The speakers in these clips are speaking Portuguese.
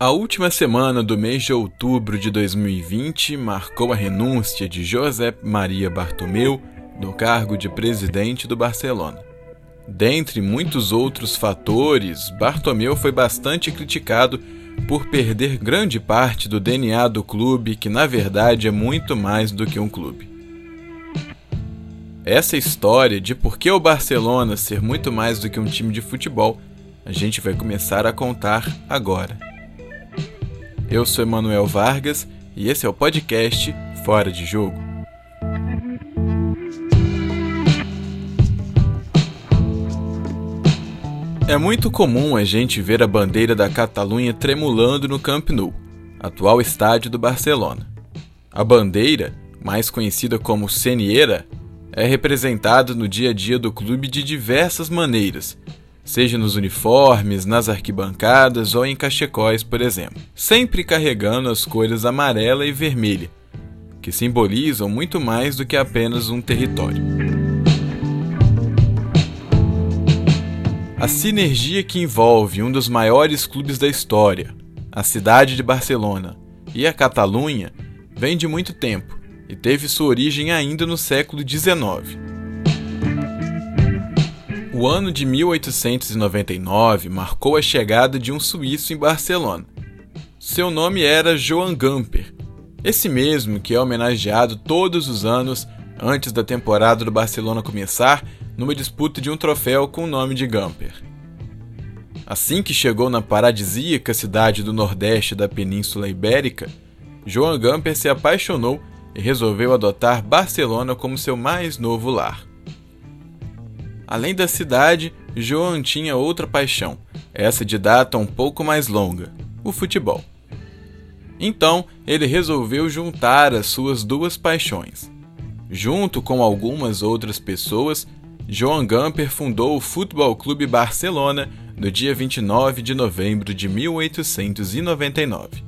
A última semana do mês de outubro de 2020 marcou a renúncia de José Maria Bartomeu do cargo de presidente do Barcelona. Dentre muitos outros fatores, Bartomeu foi bastante criticado por perder grande parte do DNA do clube, que na verdade é muito mais do que um clube. Essa história de por que o Barcelona ser muito mais do que um time de futebol, a gente vai começar a contar agora. Eu sou Emanuel Vargas e esse é o podcast Fora de Jogo. É muito comum a gente ver a bandeira da Catalunha tremulando no Camp Nou, atual estádio do Barcelona. A bandeira, mais conhecida como Senieira, é representada no dia a dia do clube de diversas maneiras, seja nos uniformes, nas arquibancadas ou em cachecóis, por exemplo, sempre carregando as cores amarela e vermelha, que simbolizam muito mais do que apenas um território. A sinergia que envolve um dos maiores clubes da história, a cidade de Barcelona, e a Catalunha vem de muito tempo e teve sua origem ainda no século XIX. O ano de 1899 marcou a chegada de um suíço em Barcelona. Seu nome era Johann Gamper, esse mesmo que é homenageado todos os anos antes da temporada do Barcelona começar numa disputa de um troféu com o nome de Gamper. Assim que chegou na paradisíaca cidade do nordeste da Península Ibérica, Joan Gamper se apaixonou e resolveu adotar Barcelona como seu mais novo lar. Além da cidade, Joan tinha outra paixão, essa de data um pouco mais longa: o futebol. Então, ele resolveu juntar as suas duas paixões. Junto com algumas outras pessoas, Joan Gamper fundou o Futebol Clube Barcelona no dia 29 de novembro de 1899.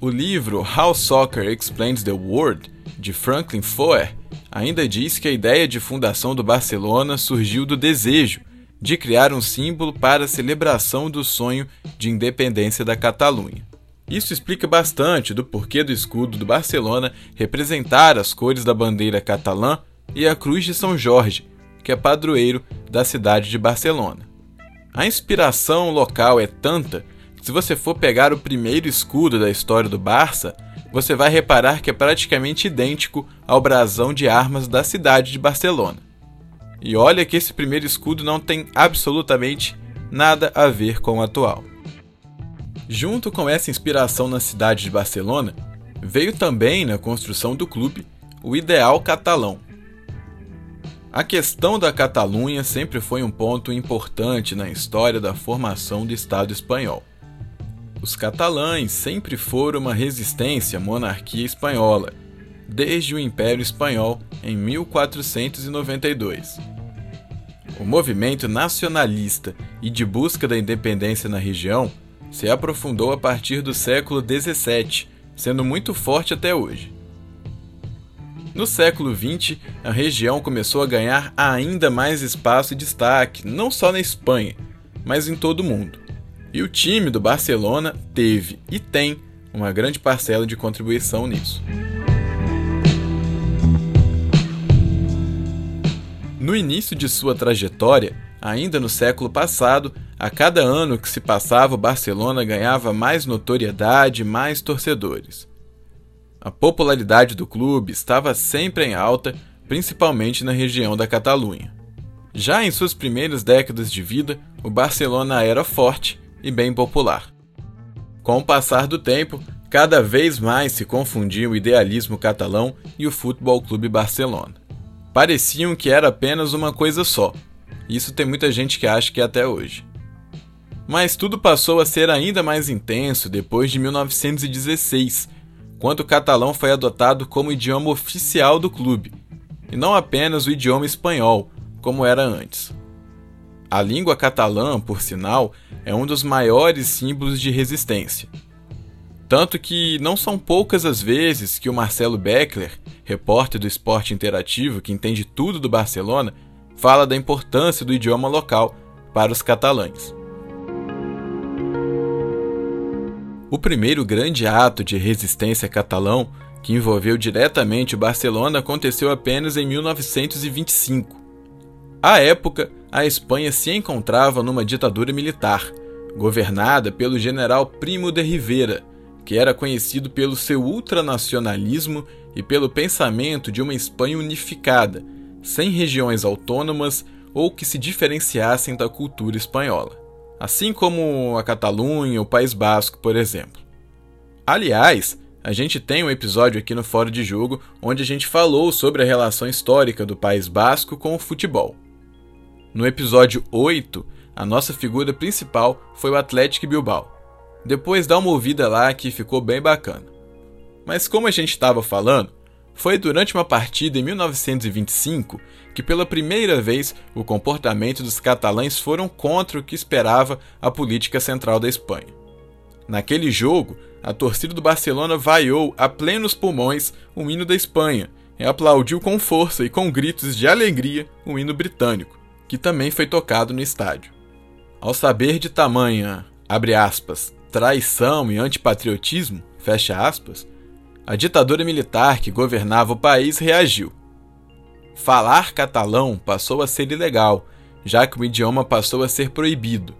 O livro How Soccer Explains the World, de Franklin Foer, ainda diz que a ideia de fundação do Barcelona surgiu do desejo de criar um símbolo para a celebração do sonho de independência da Catalunha. Isso explica bastante do porquê do escudo do Barcelona representar as cores da bandeira catalã e a cruz de São Jorge, que é padroeiro da cidade de Barcelona. A inspiração local é tanta que, se você for pegar o primeiro escudo da história do Barça, você vai reparar que é praticamente idêntico ao brasão de armas da cidade de Barcelona. E olha que esse primeiro escudo não tem absolutamente nada a ver com o atual. Junto com essa inspiração na cidade de Barcelona, veio também na construção do clube o ideal catalão, a questão da Catalunha sempre foi um ponto importante na história da formação do Estado espanhol. Os catalães sempre foram uma resistência à monarquia espanhola, desde o Império Espanhol em 1492. O movimento nacionalista e de busca da independência na região se aprofundou a partir do século XVII, sendo muito forte até hoje. No século XX, a região começou a ganhar ainda mais espaço e destaque, não só na Espanha, mas em todo o mundo. E o time do Barcelona teve e tem uma grande parcela de contribuição nisso. No início de sua trajetória, ainda no século passado, a cada ano que se passava, o Barcelona ganhava mais notoriedade e mais torcedores. A popularidade do clube estava sempre em alta, principalmente na região da Catalunha. Já em suas primeiras décadas de vida, o Barcelona era forte e bem popular. Com o passar do tempo, cada vez mais se confundia o idealismo catalão e o Futebol Clube Barcelona. Pareciam que era apenas uma coisa só. Isso tem muita gente que acha que é até hoje. Mas tudo passou a ser ainda mais intenso depois de 1916, quando o catalão foi adotado como idioma oficial do clube, e não apenas o idioma espanhol, como era antes. A língua catalã, por sinal, é um dos maiores símbolos de resistência. Tanto que não são poucas as vezes que o Marcelo Beckler, repórter do esporte interativo que entende tudo do Barcelona, fala da importância do idioma local para os catalães. O primeiro grande ato de resistência catalão, que envolveu diretamente o Barcelona, aconteceu apenas em 1925. À época, a Espanha se encontrava numa ditadura militar, governada pelo general Primo de Rivera, que era conhecido pelo seu ultranacionalismo e pelo pensamento de uma Espanha unificada, sem regiões autônomas ou que se diferenciassem da cultura espanhola assim como a Catalunha, o País Basco, por exemplo. Aliás, a gente tem um episódio aqui no Fórum de Jogo onde a gente falou sobre a relação histórica do País Basco com o futebol. No episódio 8, a nossa figura principal foi o Atlético Bilbao. Depois dá uma ouvida lá que ficou bem bacana. Mas como a gente estava falando, foi durante uma partida em 1925 que, pela primeira vez, o comportamento dos catalães foram contra o que esperava a política central da Espanha. Naquele jogo, a torcida do Barcelona vaiou a plenos pulmões o hino da Espanha e aplaudiu com força e com gritos de alegria o hino britânico, que também foi tocado no estádio. Ao saber de tamanha, aspas, traição e antipatriotismo, aspas, a ditadura militar que governava o país reagiu. Falar catalão passou a ser ilegal, já que o idioma passou a ser proibido.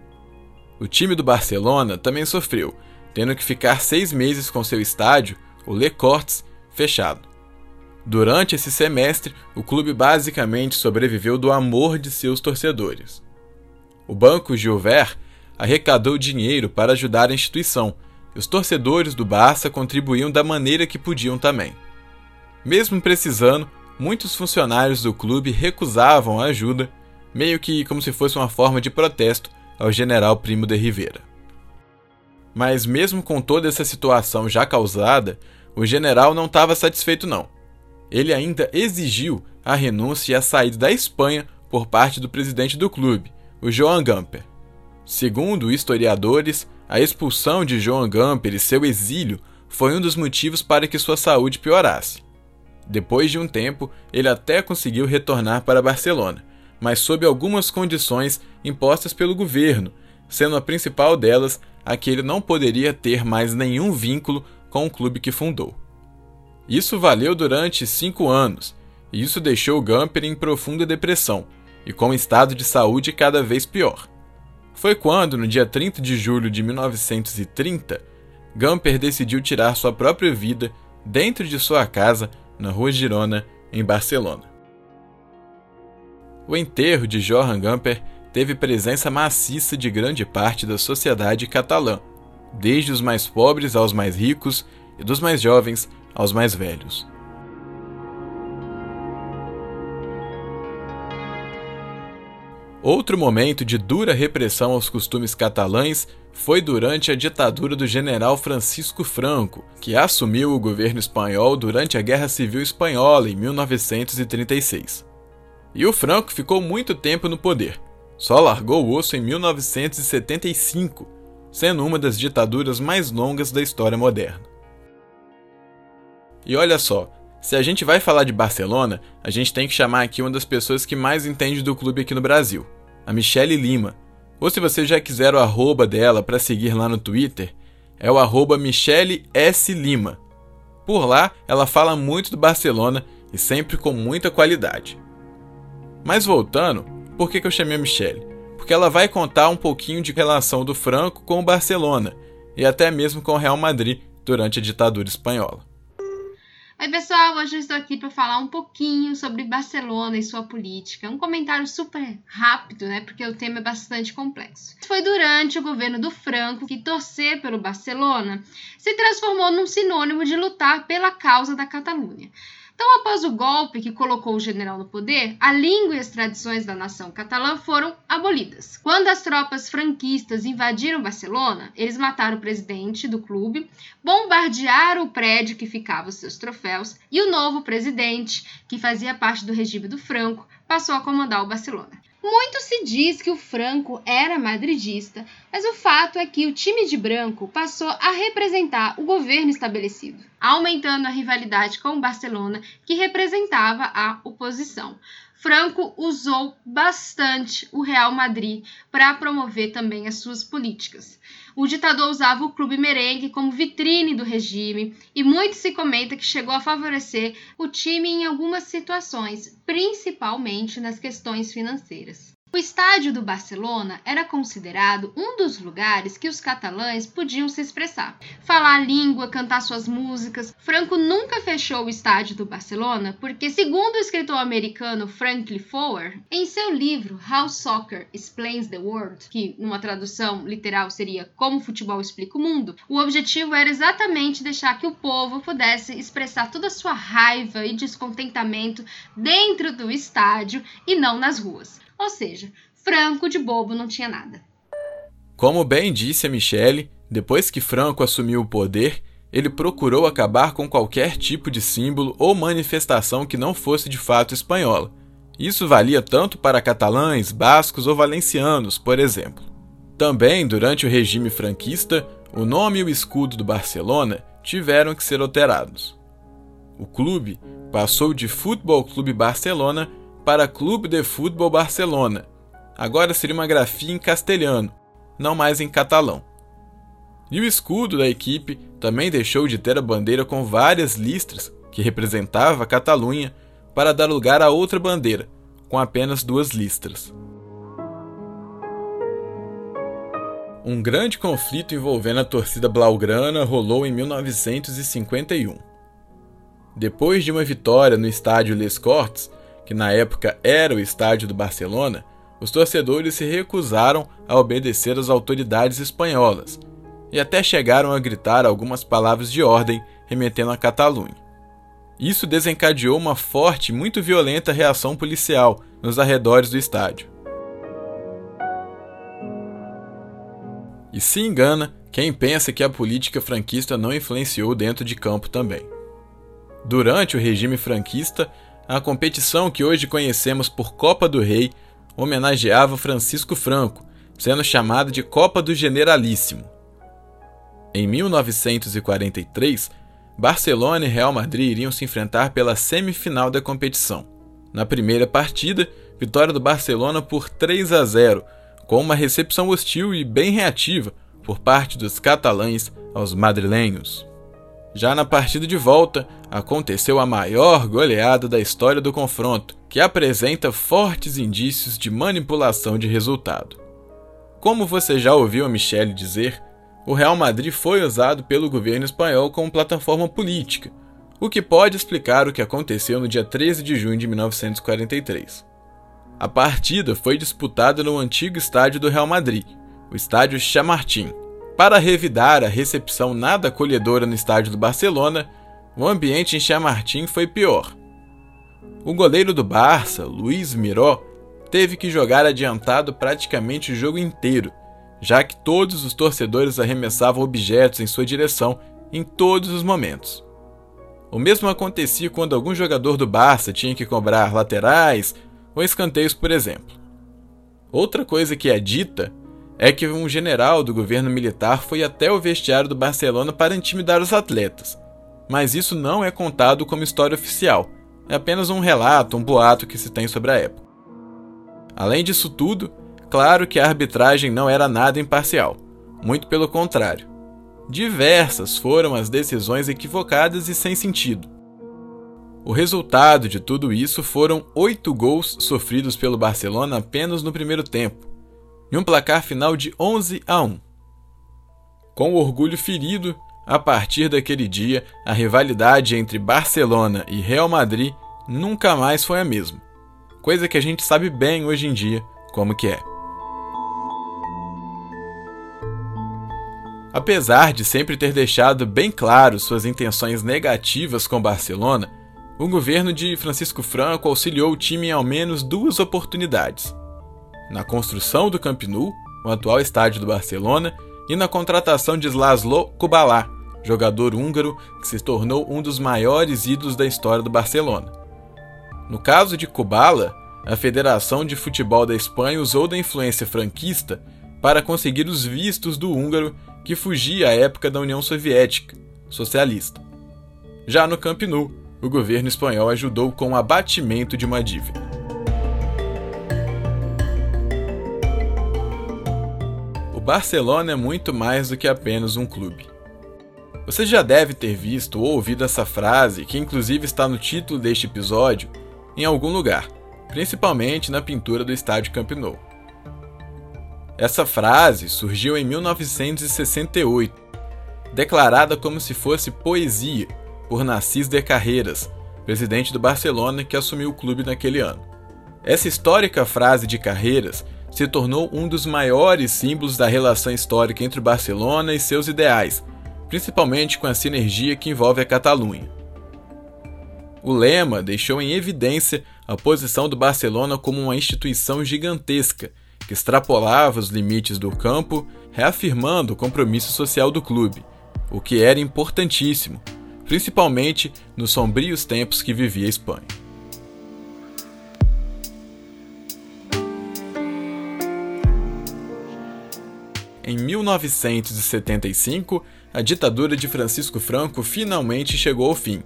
O time do Barcelona também sofreu, tendo que ficar seis meses com seu estádio, o Le Corts, fechado. Durante esse semestre, o clube basicamente sobreviveu do amor de seus torcedores. O Banco Gilver arrecadou dinheiro para ajudar a instituição, os torcedores do Barça contribuíam da maneira que podiam também. Mesmo precisando, muitos funcionários do clube recusavam a ajuda, meio que como se fosse uma forma de protesto ao general Primo de Rivera. Mas mesmo com toda essa situação já causada, o general não estava satisfeito não. Ele ainda exigiu a renúncia e a saída da Espanha por parte do presidente do clube, o Joan Gamper. Segundo historiadores, a expulsão de Joan Gamper e seu exílio foi um dos motivos para que sua saúde piorasse. Depois de um tempo, ele até conseguiu retornar para Barcelona, mas sob algumas condições impostas pelo governo, sendo a principal delas a que ele não poderia ter mais nenhum vínculo com o clube que fundou. Isso valeu durante cinco anos, e isso deixou Gamper em profunda depressão e com um estado de saúde cada vez pior. Foi quando, no dia 30 de julho de 1930, Gamper decidiu tirar sua própria vida dentro de sua casa na Rua Girona, em Barcelona. O enterro de Johann Gamper teve presença maciça de grande parte da sociedade catalã, desde os mais pobres aos mais ricos e dos mais jovens aos mais velhos. Outro momento de dura repressão aos costumes catalães foi durante a ditadura do general Francisco Franco, que assumiu o governo espanhol durante a Guerra Civil Espanhola em 1936. E o Franco ficou muito tempo no poder, só largou o osso em 1975, sendo uma das ditaduras mais longas da história moderna. E olha só, se a gente vai falar de Barcelona, a gente tem que chamar aqui uma das pessoas que mais entende do clube aqui no Brasil, a Michelle Lima. Ou se você já quiser o arroba dela para seguir lá no Twitter, é o arroba Michelle S. Lima. Por lá, ela fala muito do Barcelona e sempre com muita qualidade. Mas voltando, por que, que eu chamei a Michelle? Porque ela vai contar um pouquinho de relação do Franco com o Barcelona e até mesmo com o Real Madrid durante a ditadura espanhola. Oi, pessoal, hoje eu estou aqui para falar um pouquinho sobre Barcelona e sua política. Um comentário super rápido, né? Porque o tema é bastante complexo. Foi durante o governo do Franco que torcer pelo Barcelona se transformou num sinônimo de lutar pela causa da Catalunha. Então, após o golpe que colocou o general no poder, a língua e as tradições da nação catalã foram abolidas. Quando as tropas franquistas invadiram Barcelona, eles mataram o presidente do clube, bombardearam o prédio que ficava os seus troféus e o novo presidente, que fazia parte do regime do Franco, passou a comandar o Barcelona. Muito se diz que o Franco era madridista, mas o fato é que o time de branco passou a representar o governo estabelecido, aumentando a rivalidade com o Barcelona, que representava a oposição. Franco usou bastante o Real Madrid para promover também as suas políticas. O ditador usava o clube merengue como vitrine do regime e muito se comenta que chegou a favorecer o time em algumas situações, principalmente nas questões financeiras. O estádio do Barcelona era considerado um dos lugares que os catalães podiam se expressar. Falar a língua, cantar suas músicas. Franco nunca fechou o estádio do Barcelona porque, segundo o escritor americano Frank Lefauer, em seu livro How Soccer Explains the World, que numa tradução literal seria Como o Futebol Explica o Mundo, o objetivo era exatamente deixar que o povo pudesse expressar toda a sua raiva e descontentamento dentro do estádio e não nas ruas. Ou seja, Franco de bobo não tinha nada. Como bem disse a Michele, depois que Franco assumiu o poder, ele procurou acabar com qualquer tipo de símbolo ou manifestação que não fosse de fato espanhola. Isso valia tanto para catalães, bascos ou valencianos, por exemplo. Também, durante o regime franquista, o nome e o escudo do Barcelona tiveram que ser alterados. O clube passou de Futebol Clube Barcelona para Clube de Futebol Barcelona. Agora seria uma grafia em castelhano, não mais em catalão. E o escudo da equipe também deixou de ter a bandeira com várias listras, que representava a Catalunha, para dar lugar a outra bandeira, com apenas duas listras. Um grande conflito envolvendo a torcida blaugrana rolou em 1951. Depois de uma vitória no estádio Les Corts, que na época era o estádio do Barcelona, os torcedores se recusaram a obedecer às autoridades espanholas e até chegaram a gritar algumas palavras de ordem remetendo à Catalunha. Isso desencadeou uma forte e muito violenta reação policial nos arredores do estádio. E se engana quem pensa que a política franquista não influenciou dentro de campo também. Durante o regime franquista, a competição que hoje conhecemos por Copa do Rei homenageava Francisco Franco, sendo chamada de Copa do Generalíssimo. Em 1943, Barcelona e Real Madrid iriam se enfrentar pela semifinal da competição. Na primeira partida, vitória do Barcelona por 3 a 0, com uma recepção hostil e bem reativa por parte dos catalães aos madrilenhos. Já na partida de volta, aconteceu a maior goleada da história do confronto, que apresenta fortes indícios de manipulação de resultado. Como você já ouviu a Michelle dizer, o Real Madrid foi usado pelo governo espanhol como plataforma política, o que pode explicar o que aconteceu no dia 13 de junho de 1943. A partida foi disputada no antigo estádio do Real Madrid, o estádio Chamartín, para revidar a recepção nada acolhedora no estádio do Barcelona, o ambiente em Chamartin foi pior. O goleiro do Barça, Luiz Miró, teve que jogar adiantado praticamente o jogo inteiro, já que todos os torcedores arremessavam objetos em sua direção em todos os momentos. O mesmo acontecia quando algum jogador do Barça tinha que cobrar laterais ou escanteios, por exemplo. Outra coisa que é dita é que um general do governo militar foi até o vestiário do Barcelona para intimidar os atletas. Mas isso não é contado como história oficial, é apenas um relato, um boato que se tem sobre a época. Além disso tudo, claro que a arbitragem não era nada imparcial, muito pelo contrário. Diversas foram as decisões equivocadas e sem sentido. O resultado de tudo isso foram oito gols sofridos pelo Barcelona apenas no primeiro tempo, e um placar final de 11 a 1. Com o orgulho ferido, a partir daquele dia, a rivalidade entre Barcelona e Real Madrid nunca mais foi a mesma. Coisa que a gente sabe bem hoje em dia como que é. Apesar de sempre ter deixado bem claro suas intenções negativas com Barcelona, o governo de Francisco Franco auxiliou o time em ao menos duas oportunidades na construção do Camp Nou, o atual estádio do Barcelona, e na contratação de Laszlo Kubala, jogador húngaro que se tornou um dos maiores ídolos da história do Barcelona. No caso de Kubala, a Federação de Futebol da Espanha usou da influência franquista para conseguir os vistos do húngaro que fugia à época da União Soviética, socialista. Já no Camp Nou, o governo espanhol ajudou com o abatimento de uma dívida. Barcelona é muito mais do que apenas um clube. Você já deve ter visto ou ouvido essa frase, que inclusive está no título deste episódio, em algum lugar, principalmente na pintura do estádio Camp Nou. Essa frase surgiu em 1968, declarada como se fosse poesia por Narcís de Carreiras, presidente do Barcelona que assumiu o clube naquele ano. Essa histórica frase de Carreiras se tornou um dos maiores símbolos da relação histórica entre Barcelona e seus ideais, principalmente com a sinergia que envolve a Catalunha. O lema deixou em evidência a posição do Barcelona como uma instituição gigantesca que extrapolava os limites do campo, reafirmando o compromisso social do clube, o que era importantíssimo, principalmente nos sombrios tempos que vivia a Espanha. Em 1975, a ditadura de Francisco Franco finalmente chegou ao fim,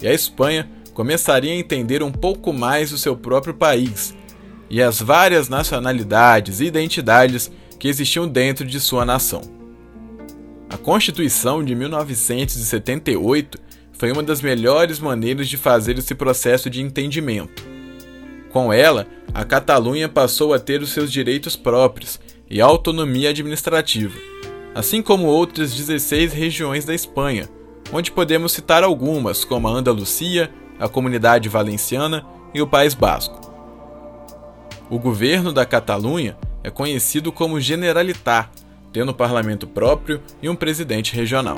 e a Espanha começaria a entender um pouco mais o seu próprio país e as várias nacionalidades e identidades que existiam dentro de sua nação. A Constituição de 1978 foi uma das melhores maneiras de fazer esse processo de entendimento. Com ela, a Catalunha passou a ter os seus direitos próprios e autonomia administrativa, assim como outras 16 regiões da Espanha, onde podemos citar algumas, como a Andalucia, a Comunidade Valenciana e o País Basco. O governo da Catalunha é conhecido como Generalitat, tendo parlamento próprio e um presidente regional.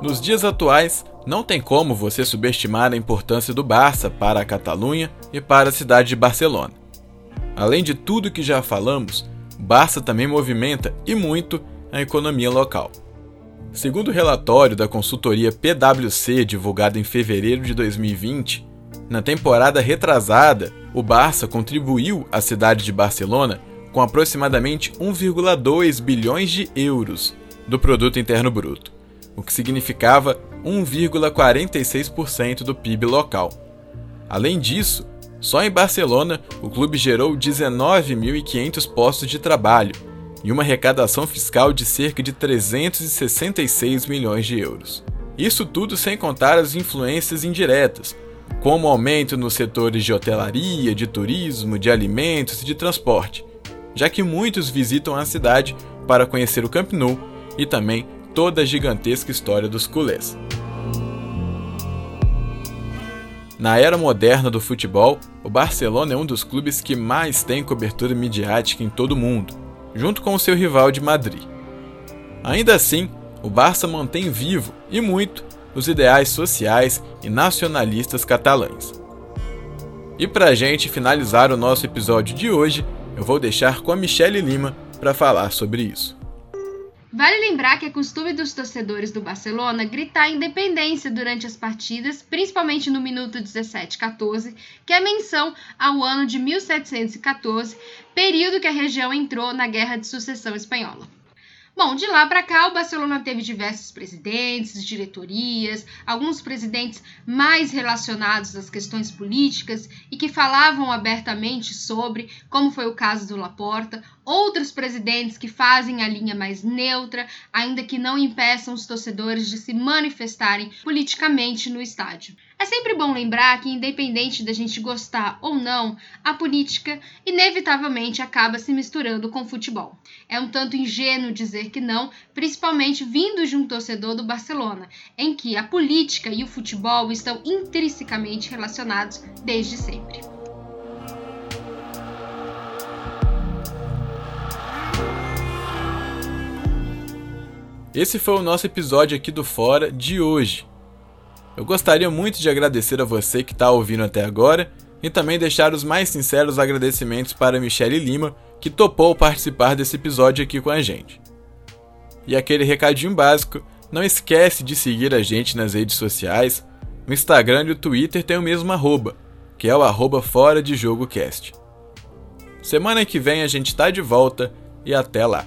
Nos dias atuais, não tem como você subestimar a importância do Barça para a Catalunha e para a cidade de Barcelona. Além de tudo que já falamos, Barça também movimenta e muito a economia local. Segundo o relatório da consultoria PwC divulgado em fevereiro de 2020, na temporada retrasada, o Barça contribuiu à cidade de Barcelona com aproximadamente 1,2 bilhões de euros do produto interno bruto, o que significava 1,46% do PIB local. Além disso, só em Barcelona o clube gerou 19.500 postos de trabalho e uma arrecadação fiscal de cerca de 366 milhões de euros. Isso tudo sem contar as influências indiretas, como aumento nos setores de hotelaria, de turismo, de alimentos e de transporte, já que muitos visitam a cidade para conhecer o Camp Nou e também toda a gigantesca história dos culés. Na era moderna do futebol, o Barcelona é um dos clubes que mais tem cobertura midiática em todo o mundo, junto com o seu rival de Madrid. Ainda assim, o Barça mantém vivo e muito os ideais sociais e nacionalistas catalães. E para a gente finalizar o nosso episódio de hoje, eu vou deixar com a Michelle Lima para falar sobre isso. Vale lembrar que é costume dos torcedores do Barcelona gritar independência durante as partidas, principalmente no minuto 17-14, que é menção ao ano de 1714, período que a região entrou na Guerra de Sucessão Espanhola. Bom, de lá para cá, o Barcelona teve diversos presidentes, diretorias, alguns presidentes mais relacionados às questões políticas e que falavam abertamente sobre, como foi o caso do Laporta, outros presidentes que fazem a linha mais neutra, ainda que não impeçam os torcedores de se manifestarem politicamente no estádio. É sempre bom lembrar que, independente da gente gostar ou não, a política inevitavelmente acaba se misturando com o futebol. É um tanto ingênuo dizer que não, principalmente vindo de um torcedor do Barcelona, em que a política e o futebol estão intrinsecamente relacionados desde sempre. Esse foi o nosso episódio aqui do Fora de hoje. Eu gostaria muito de agradecer a você que está ouvindo até agora e também deixar os mais sinceros agradecimentos para Michele Lima, que topou participar desse episódio aqui com a gente. E aquele recadinho básico, não esquece de seguir a gente nas redes sociais. No Instagram e o Twitter tem o mesmo arroba, que é o arroba Fora de Jogo Cast. Semana que vem a gente está de volta e até lá.